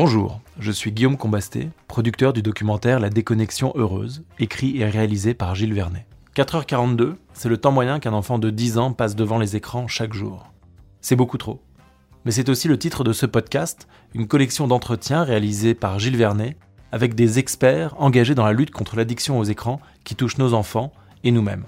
Bonjour, je suis Guillaume Combasté, producteur du documentaire La déconnexion heureuse, écrit et réalisé par Gilles Vernet. 4h42, c'est le temps moyen qu'un enfant de 10 ans passe devant les écrans chaque jour. C'est beaucoup trop. Mais c'est aussi le titre de ce podcast, une collection d'entretiens réalisés par Gilles Vernet avec des experts engagés dans la lutte contre l'addiction aux écrans qui touche nos enfants et nous-mêmes.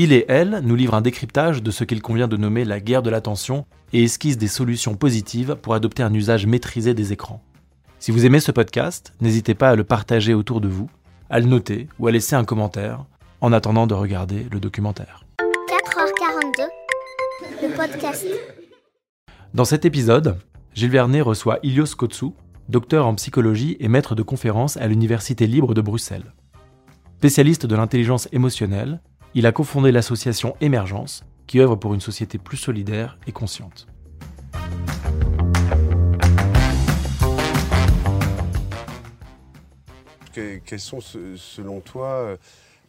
Il et elle nous livrent un décryptage de ce qu'il convient de nommer la guerre de l'attention et esquissent des solutions positives pour adopter un usage maîtrisé des écrans. Si vous aimez ce podcast, n'hésitez pas à le partager autour de vous, à le noter ou à laisser un commentaire en attendant de regarder le documentaire. 4h42, le podcast. Dans cet épisode, Gilles Vernet reçoit Ilios Kotsou, docteur en psychologie et maître de conférences à l'Université libre de Bruxelles. Spécialiste de l'intelligence émotionnelle, il a cofondé l'association Émergence, qui œuvre pour une société plus solidaire et consciente. quels sont, selon toi,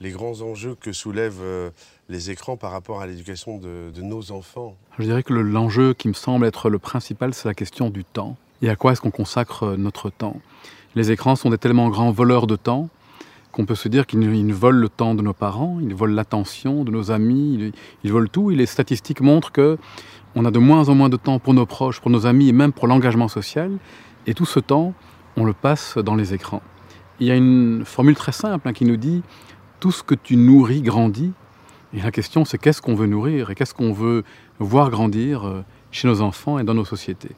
les grands enjeux que soulèvent euh, les écrans par rapport à l'éducation de, nos enfants? Je dirais que l'enjeu qui me semble être le principal, c'est la question du temps. Et à quoi est-ce qu'on consacre euh, notre temps? Les écrans sont des tellement grands voleurs de temps qu'on peut se dire qu'ils volent le temps de nos parents, ils volent l'attention de nos amis, ils, volent tout. Et les statistiques montrent que on a de moins en moins de temps pour nos proches, pour nos amis et même pour l'engagement social. Et tout ce temps, on le passe dans les écrans. Il y a une formule très simple hein, qui nous dit tout ce que tu nourris grandit. Et la question, c'est qu'est-ce qu'on veut nourrir et qu'est-ce qu'on veut voir grandir euh, chez nos enfants et dans nos sociétés?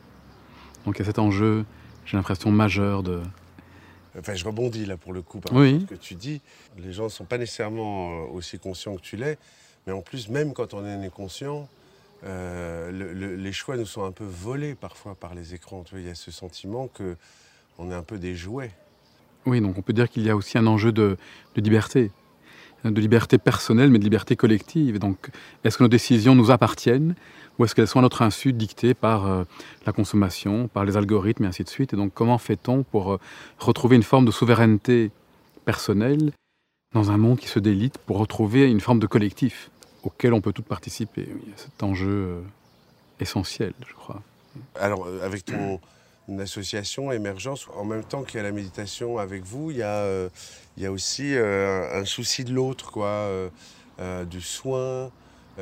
Donc il y a cet enjeu, j'ai l'impression, majeur de, Enfin, je rebondis là pour le coup par ce que tu dis. Les gens ne sont pas nécessairement euh, aussi conscients que tu l'es, mais en plus, même quand on en est conscient, euh, les choix nous sont un peu volés parfois par les écrans. Tu vois, il y a ce sentiment que on est un peu des jouets. Oui, donc on peut dire qu'il y a aussi un enjeu de, de liberté, de liberté personnelle, mais de liberté collective. Donc, est-ce que nos décisions nous appartiennent ou est-ce qu'elles sont à notre insu dictées par euh, la consommation, par les algorithmes et ainsi de suite? Et donc comment fait-on pour euh, retrouver une forme de souveraineté personnelle dans un monde qui se délite pour retrouver une forme de collectif auquel on peut tous participer? A cet enjeu euh, essentiel, je crois. Alors, avec ton association Émergence, en même temps qu'il y a la méditation avec vous, il y a, il y a aussi un, souci de l'autre, quoi, du soin. Hmm.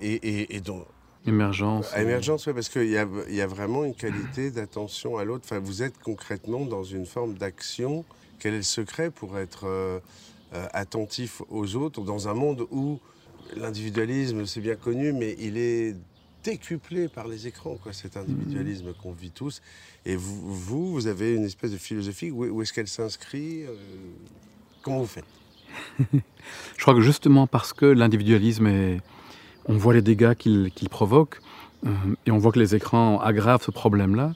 et, et, donc, Émergence. émergence, oui, parce qu'il y a, y a, vraiment une qualité d'attention à l'autre. Enfin, vous êtes concrètement dans une forme d'action. Quel est le secret pour être euh, euh, attentif aux autres dans un monde où l'individualisme, c'est bien connu, mais il est décuplé par les écrans, quoi, cet individualisme qu'on vit tous. Et vous, vous, vous, avez une espèce de philosophie. Où, est-ce qu'elle s'inscrit euh, Comment vous faites? Je crois que justement parce que l'individualisme est on voit les dégâts qu'il provoque euh, et on voit que les écrans aggravent ce problème-là.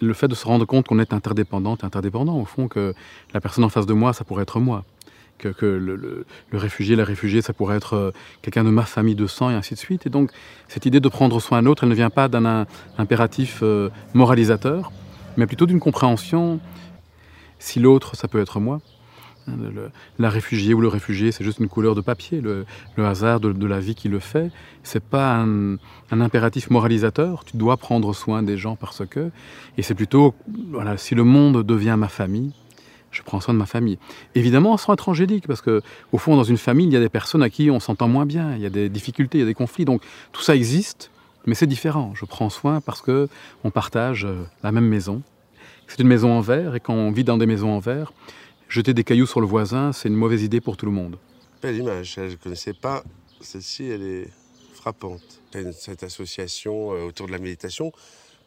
Le fait de se rendre compte qu'on est interdépendante, interdépendant, au fond, que la personne en face de moi, ça pourrait être moi. Que, le, réfugié, la réfugiée, ça pourrait être euh, quelqu'un de ma famille de sang et ainsi de suite. Et donc, cette idée de prendre soin d'un autre, elle ne vient pas d'un impératif euh, moralisateur, mais plutôt d'une compréhension. Si l'autre, ça peut être moi, la réfugiée ou le réfugié, c'est juste une couleur de papier. Le, hasard de, la vie qui le fait, c'est pas un, impératif moralisateur. Tu dois prendre soin des gens parce que. Et c'est plutôt, voilà, si le monde devient ma famille, je prends soin de ma famille. Évidemment, sans être angélique, parce que au fond, dans une famille, il y a des personnes à qui on s'entend moins bien, il y a des difficultés, il y a des conflits. Donc tout ça existe, mais c'est différent. Je prends soin parce que on partage euh, la même maison. C'est une maison en verre, et quand on vit dans des maisons en verre, jeter des cailloux sur le voisin, c'est une mauvaise idée pour tout le monde. Belle image, je ne connaissais pas. Celle-ci, elle est frappante. Cette association euh, autour de la méditation.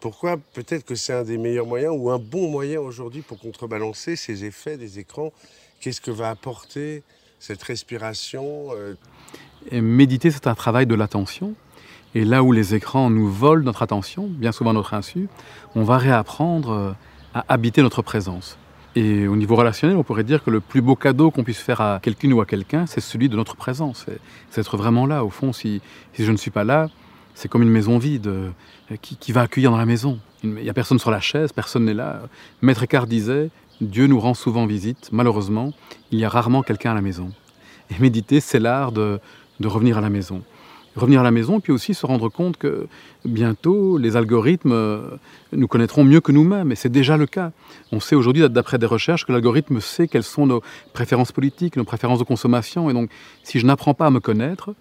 Pourquoi Peut-être que c'est un des meilleurs moyens ou un bon moyen aujourd'hui pour contrebalancer ces effets des écrans? Qu'est-ce que va apporter cette respiration euh? Méditer, c'est un travail de l'attention. Et là où les écrans nous volent notre attention, bien souvent notre insu, on va réapprendre euh, à habiter notre présence. Et au niveau relationnel, on pourrait dire que le plus beau cadeau qu'on puisse faire à quelqu'une ou à quelqu'un, c'est celui de notre présence. C'est être vraiment là. Au fond, si je ne suis pas là, c'est comme une maison vide euh, qui, va accueillir dans la maison. Il n'y a personne sur la chaise, personne n'est là. Maître Eckhart disait Dieu nous rend souvent visite. Malheureusement, il y a rarement quelqu'un à la maison. Et méditer, c'est l'art de, de, revenir à la maison. revenir à la maison, puis aussi se rendre compte que bientôt les algorithmes euh, nous connaîtront mieux que nous-mêmes, et c'est déjà le cas. On sait aujourd'hui, d'après des recherches, que l'algorithme sait quelles sont nos préférences politiques, nos préférences de consommation, et donc si je n'apprends pas à me connaître,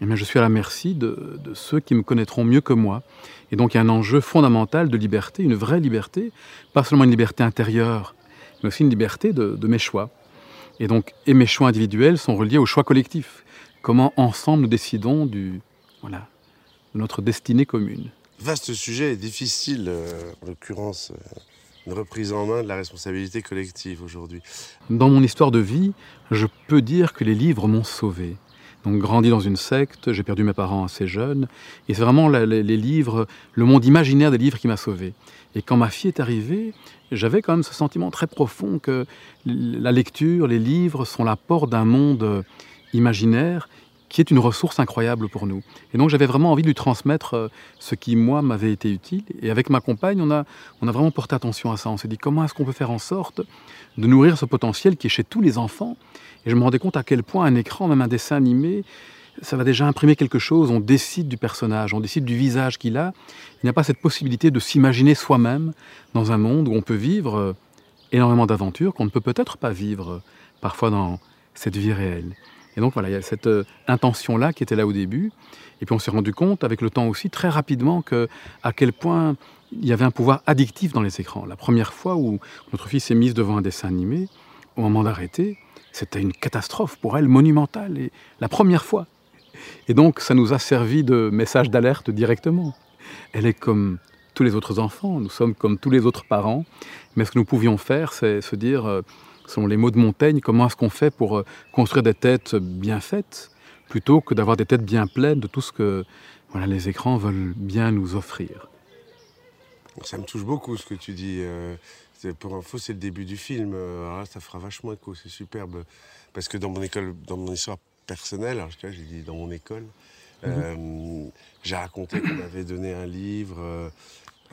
eh je suis à la merci de, ceux qui me connaîtront mieux que moi. Et donc il y a un enjeu fondamental de liberté, une vraie liberté, pas seulement une liberté intérieure, mais aussi une liberté de, de mes choix. Et donc, et mes choix individuels sont reliés aux choix collectifs comment ensemble nous décidons du, voilà, de notre destinée commune. Vaste sujet et difficile, euh, en l'occurrence, euh, une reprise en main de la responsabilité collective aujourd'hui. Dans mon histoire de vie, je peux dire que les livres m'ont sauvé. Donc, grandi dans une secte, j'ai perdu mes parents assez jeunes, et c'est vraiment les, livres, le monde imaginaire des livres qui m'a sauvé. Et quand ma fille est arrivée, j'avais quand même ce sentiment très profond que la lecture, les livres sont la porte d'un monde imaginaire qui est une ressource incroyable pour nous. Et donc j'avais vraiment envie de lui transmettre euh, ce qui, moi, m'avait été utile. Et avec ma compagne, on a, on a vraiment porté attention à ça. On s'est dit comment est-ce qu'on peut faire en sorte de nourrir ce potentiel qui est chez tous les enfants? Et je me rendais compte à quel point un écran, même un dessin animé, ça va déjà imprimer quelque chose. On décide du personnage, on décide du visage qu'il a. Il n'y a pas cette possibilité de s'imaginer soi-même dans un monde où on peut vivre euh, énormément d'aventures qu'on ne peut peut-être pas vivre euh, parfois dans cette vie réelle. Et donc voilà, il y a cette euh, intention-là qui était là au début. Et puis on s'est rendu compte avec le temps aussi très rapidement que à quel point il y avait un pouvoir addictif dans les écrans. La première fois où notre fille s'est mise devant un dessin animé, au moment d'arrêter, c'était une catastrophe pour elle monumentale. Et la première fois. Et donc ça nous a servi de message d'alerte directement. Elle est comme tous les autres enfants, nous sommes comme tous les autres parents. Mais ce que nous pouvions faire, c'est se dire, euh, selon les mots de Montaigne, comment est-ce qu'on fait pour euh, construire des têtes bien faites, plutôt que d'avoir des têtes bien pleines de tout ce que voilà, les écrans veulent bien nous offrir. Ça me touche beaucoup ce que tu dis. Euh, pour info, c'est le début du film. Euh, alors là, ça fera vachement écho, c'est superbe. Parce que dans mon école, dans mon histoire personnelle, alors j'ai dit dans mon école, mhm. j'ai raconté qu'on m'avait donné un livre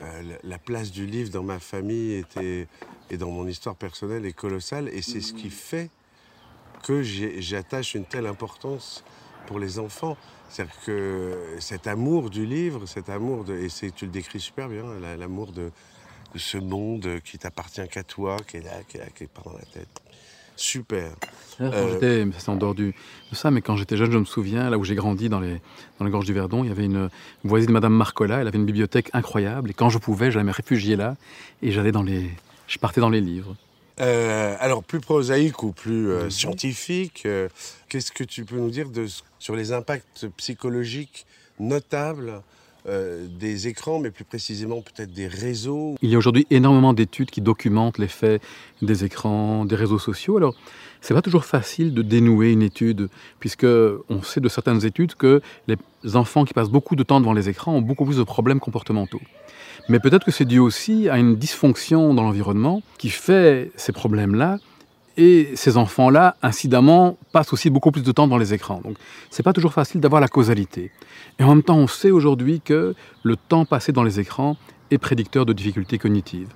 euh, la place du livre dans ma famille était, et dans mon histoire personnelle est colossale. Et c'est ce qui fait que j'attache une telle importance pour les enfants. C'est-à-dire que cet amour du livre, cet amour, de, et tu le décris super bien, l'amour de, de, ce monde qui t'appartient qu'à toi, qui est là, qui est là, qui est pas dans la tête. Super. Euh, c'est en dehors du, de ça, mais quand j'étais jeune, je me souviens, là où j'ai grandi, dans les, dans les gorges du Verdon, il y avait une voisine de Madame Marcola, elle avait une bibliothèque incroyable, et quand je pouvais, j'allais me réfugier là, et j'allais dans les, je partais dans les livres. Euh, alors, plus prosaïque ou plus euh, scientifique, qu'est-ce que tu peux nous dire de, sur les impacts psychologiques notables euh, des écrans, mais plus précisément peut-être des réseaux. Il y a aujourd'hui énormément d'études qui documentent l'effet des écrans, des réseaux sociaux. Alors, c'est pas toujours facile de dénouer une étude, puisque on sait de certaines études que les enfants qui passent beaucoup de temps devant les écrans ont beaucoup plus de problèmes comportementaux. Mais peut-être que c'est dû aussi à une dysfonction dans l'environnement qui fait ces problèmes-là et ces enfants-là, incidemment, passent aussi beaucoup plus de temps dans les écrans. Donc, c'est pas toujours facile d'avoir la causalité. Et en même temps, on sait aujourd'hui que le temps passé dans les écrans est prédicteur de difficultés cognitives.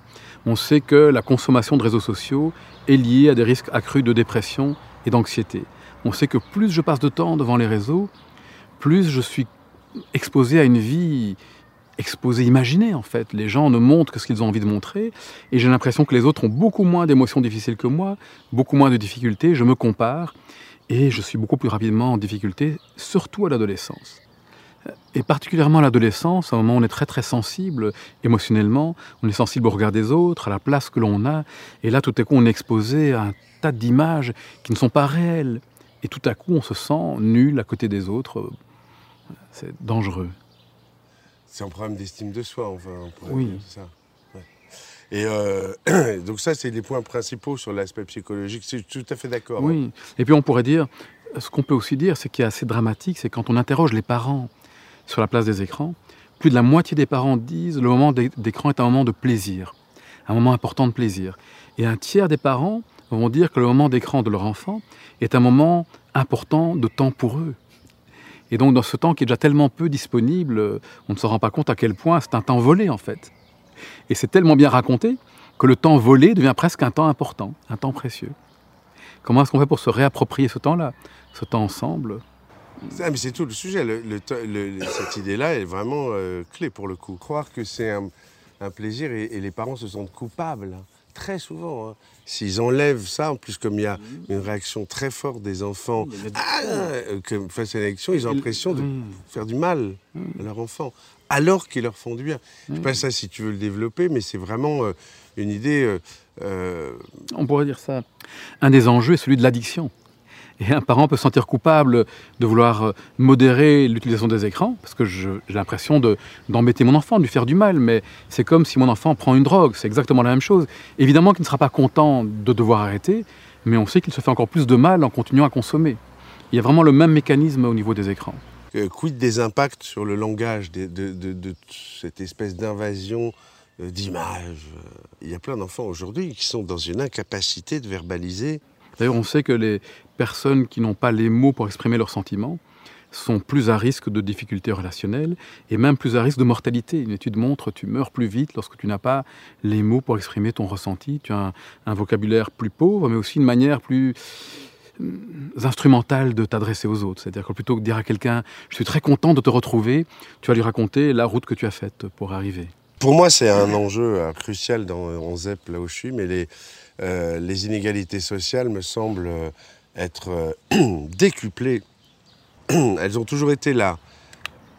On sait que la consommation de réseaux sociaux est liée à des risques accrus de dépression et d'anxiété. On sait que plus je passe de temps devant les réseaux, plus je suis exposé à une vie exposé, imaginé en fait. Les gens ne montrent que ce qu'ils ont envie de montrer, et j'ai l'impression que les autres ont beaucoup moins d'émotions difficiles que moi, beaucoup moins de difficultés, je me compare, et je suis beaucoup plus rapidement en difficulté, surtout à l'adolescence. Et particulièrement à l'adolescence, à un moment où on est très très sensible émotionnellement, on est sensible au regard des autres, à la place que l'on a, et là tout à coup on est exposé à un tas d'images qui ne sont pas réelles, et tout à coup on se sent nul à côté des autres. C'est dangereux. C'est un problème d'estime de soi, enfin. oui. Ça. Et euh, donc ça, c'est les points principaux sur l'aspect psychologique. Je suis tout à fait d'accord. Oui. Hein. Et puis on pourrait dire, ce qu'on peut aussi dire, c'est qui est assez dramatique, c'est quand on interroge les parents sur la place des écrans, plus de la moitié des parents disent le moment d'écran est un moment de plaisir, un moment important de plaisir. Et un tiers des parents vont dire que le moment d'écran de leur enfant est un moment important de temps pour eux. Et donc dans ce temps qui est déjà tellement peu disponible, on ne se rend pas compte à quel point c'est un temps volé en fait. Et c'est tellement bien raconté que le temps volé devient presque un temps important, un temps précieux. Comment est-ce qu'on fait pour se réapproprier ce temps-là, ce temps ensemble? Ah, c'est tout le sujet. Cette idée-là est vraiment euh, clé pour le coup. Croire que c'est un, plaisir et, et les parents se sentent coupables, hein, très souvent. hein. S'ils enlèvent ça, en plus comme il y a une réaction très forte des enfants ah, euh, que face à l'élection, ils ont l'impression de Mm. faire du mal à leur enfant, alors qu'ils leur font du bien. Je sais pas ça si tu veux le développer, mais c'est vraiment euh, une idée... euh, euh, On pourrait dire ça. Un des enjeux est celui de l'addiction. Et un parent peut se sentir coupable de vouloir euh, modérer l'utilisation des écrans, parce que j'ai l'impression de- d'embêter mon enfant, de lui faire du mal, mais c'est comme si mon enfant prend une drogue, c'est exactement la même chose. Évidemment qu'il ne sera pas content de devoir arrêter, mais on sait qu'il se fait encore plus de mal en continuant à consommer. Il y a vraiment le même mécanisme au niveau des écrans. Euh, quid des impacts sur le langage de, cette espèce d'invasion euh, d'images. Il y a plein d'enfants aujourd'hui qui sont dans une incapacité de verbaliser. D'ailleurs, on sait que les personnes qui n'ont pas les mots pour exprimer leurs sentiments sont plus à risque de difficultés relationnelles et même plus à risque de mortalité. Une étude montre que tu meurs plus vite lorsque tu n'as pas les mots pour exprimer ton ressenti. Tu as un, vocabulaire plus pauvre, mais aussi une manière plus euh, instrumentale de t'adresser aux autres. C'est-à-dire que plutôt que de dire à quelqu'un « je suis très content de te retrouver », tu vas lui raconter la route que tu as faite pour arriver. Pour moi, c'est un enjeu euh, crucial dans, en ZEP, là où je suis, mais les, euh, les inégalités sociales me semblent euh, être euh, décuplées. Elles ont toujours été là.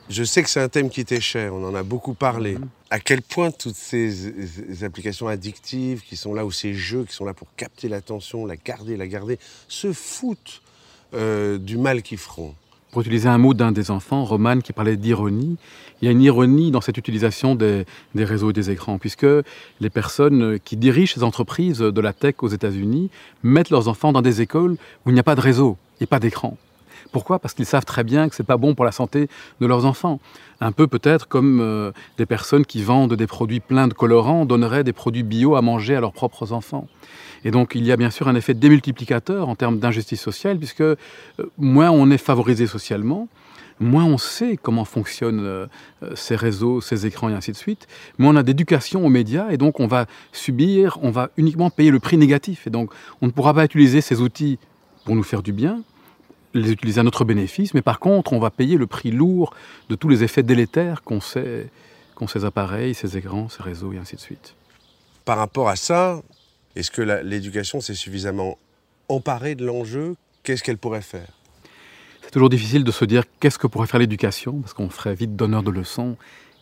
Je sais que c'est un thème qui t'est cher, on en a beaucoup parlé. À quel point toutes ces, ces applications addictives qui sont là, ou ces jeux qui sont là pour capter l'attention, la garder, la garder, se foutent euh, du mal qu'ils feront? Pour utiliser un mot d'un des enfants, Roman, qui parlait d'ironie, il y a une ironie dans cette utilisation des, réseaux et des écrans, puisque les personnes qui dirigent ces entreprises de la tech aux États-Unis mettent leurs enfants dans des écoles où il n'y a pas de réseau et pas d'écran. Pourquoi? Parce qu'ils savent très bien que c'est pas bon pour la santé de leurs enfants. Un peu peut-être comme euh, des personnes qui vendent des produits pleins de colorants donneraient des produits bio à manger à leurs propres enfants. Et donc il y a bien sûr un effet démultiplicateur en termes d'injustice sociale, puisque euh, moins on est favorisé socialement, moins on sait comment fonctionnent euh, ces réseaux, ces écrans et ainsi de suite, moins on a d'éducation aux médias et donc on va subir, on va uniquement payer le prix négatif. Et donc on ne pourra pas utiliser ces outils pour nous faire du bien, les utiliser à notre bénéfice, mais par contre on va payer le prix lourd de tous les effets délétères qu'ont ces, qu'ont ces appareils, ces écrans, ces réseaux et ainsi de suite. Par rapport à ça, est-ce que l'éducation s'est suffisamment emparée de l'enjeu? Qu'est-ce qu'elle pourrait faire? C'est toujours difficile de se dire qu'est-ce que pourrait faire l'éducation, parce qu'on ferait vite donneur de leçons.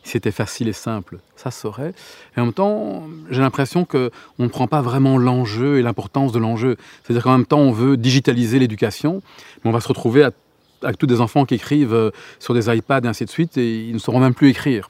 C'était facile et simple, ça saurait. Et en même temps, j'ai l'impression qu'on ne prend pas vraiment l'enjeu et l'importance de l'enjeu. C'est-à-dire qu'en même temps, on veut digitaliser l'éducation, mais on va se retrouver à- avec tous des enfants qui écrivent euh, sur des iPads et ainsi de suite, et ils ne sauront même plus écrire.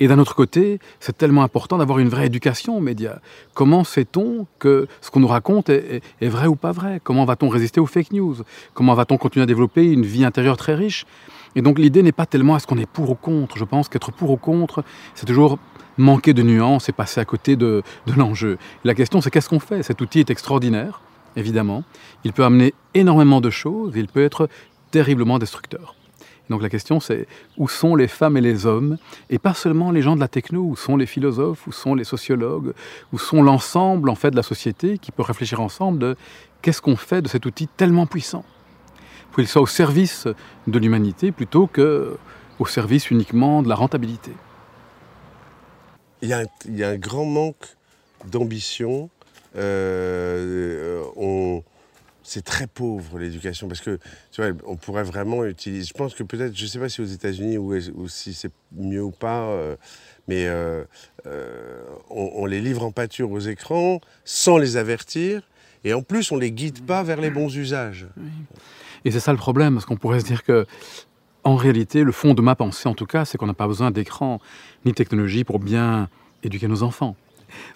Et d'un autre côté, c'est tellement important d'avoir une vraie éducation aux médias. Comment sait-on que ce qu'on nous raconte est vrai ou pas vrai? Comment va-t-on résister aux fake news? Comment va-t-on continuer à développer une vie intérieure très riche? Et donc l'idée n'est pas tellement est-ce qu'on est pour ou contre. Je pense qu'être pour ou contre, c'est toujours manquer de nuances et passer à côté de, de l'enjeu. La question, c'est qu'est-ce qu'on fait? Cet outil est extraordinaire, évidemment. Il peut amener énormément de choses il peut être terriblement destructeur. Donc la question c'est où sont les femmes et les hommes? Et pas seulement les gens de la techno, où sont les philosophes, où sont les sociologues, où sont l'ensemble en fait de la société qui peut réfléchir ensemble de qu'est-ce qu'on fait de cet outil tellement puissant? Pour qu'il soit au service de l'humanité plutôt que au service uniquement de la rentabilité. il y, a un, il y a un grand manque d'ambition. Euh, on- c'est très pauvre l'éducation parce que tu vois, on pourrait vraiment utiliser. Je pense que peut-être, je ne sais pas si aux États-Unis ou, ou si c'est mieux ou pas, euh, mais euh, euh, on, on les livre en pâture aux écrans sans les avertir. Et en plus, on les guide pas vers les bons usages. Et c'est ça le problème, parce qu'on pourrait se dire que, en réalité, le fond de ma pensée, en tout cas, c'est qu'on n'a pas besoin d'écran ni de technologie pour bien éduquer nos enfants.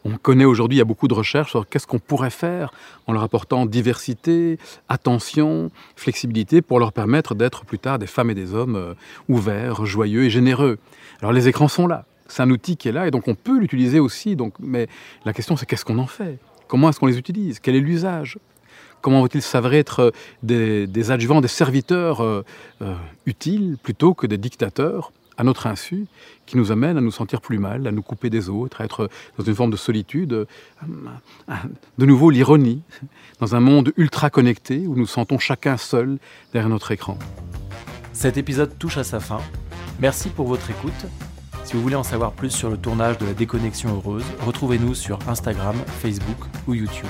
On connaît aujourd'hui, il y a beaucoup de recherches sur qu'est-ce qu'on pourrait faire en leur apportant diversité, attention, flexibilité pour leur permettre d'être plus tard des femmes et des hommes euh, ouverts, joyeux et généreux. Alors les écrans sont là, c'est un outil qui est là et donc on peut l'utiliser aussi. Donc, mais la question c'est qu'est-ce qu'on en fait? Comment est-ce qu'on les utilise? Quel est l'usage? Comment vont-ils s'avérer être euh, des, adjuvants, des serviteurs euh, euh, utiles plutôt que des dictateurs à notre insu, qui nous amènent à nous sentir plus mal, à nous couper des autres, à être dans une forme de solitude. De nouveau, l'ironie, dans un monde ultra connecté où nous sentons chacun seul derrière notre écran. Cet épisode touche à sa fin. Merci pour votre écoute. Si vous voulez en savoir plus sur le tournage de la déconnexion heureuse, retrouvez-nous sur Instagram, Facebook ou YouTube.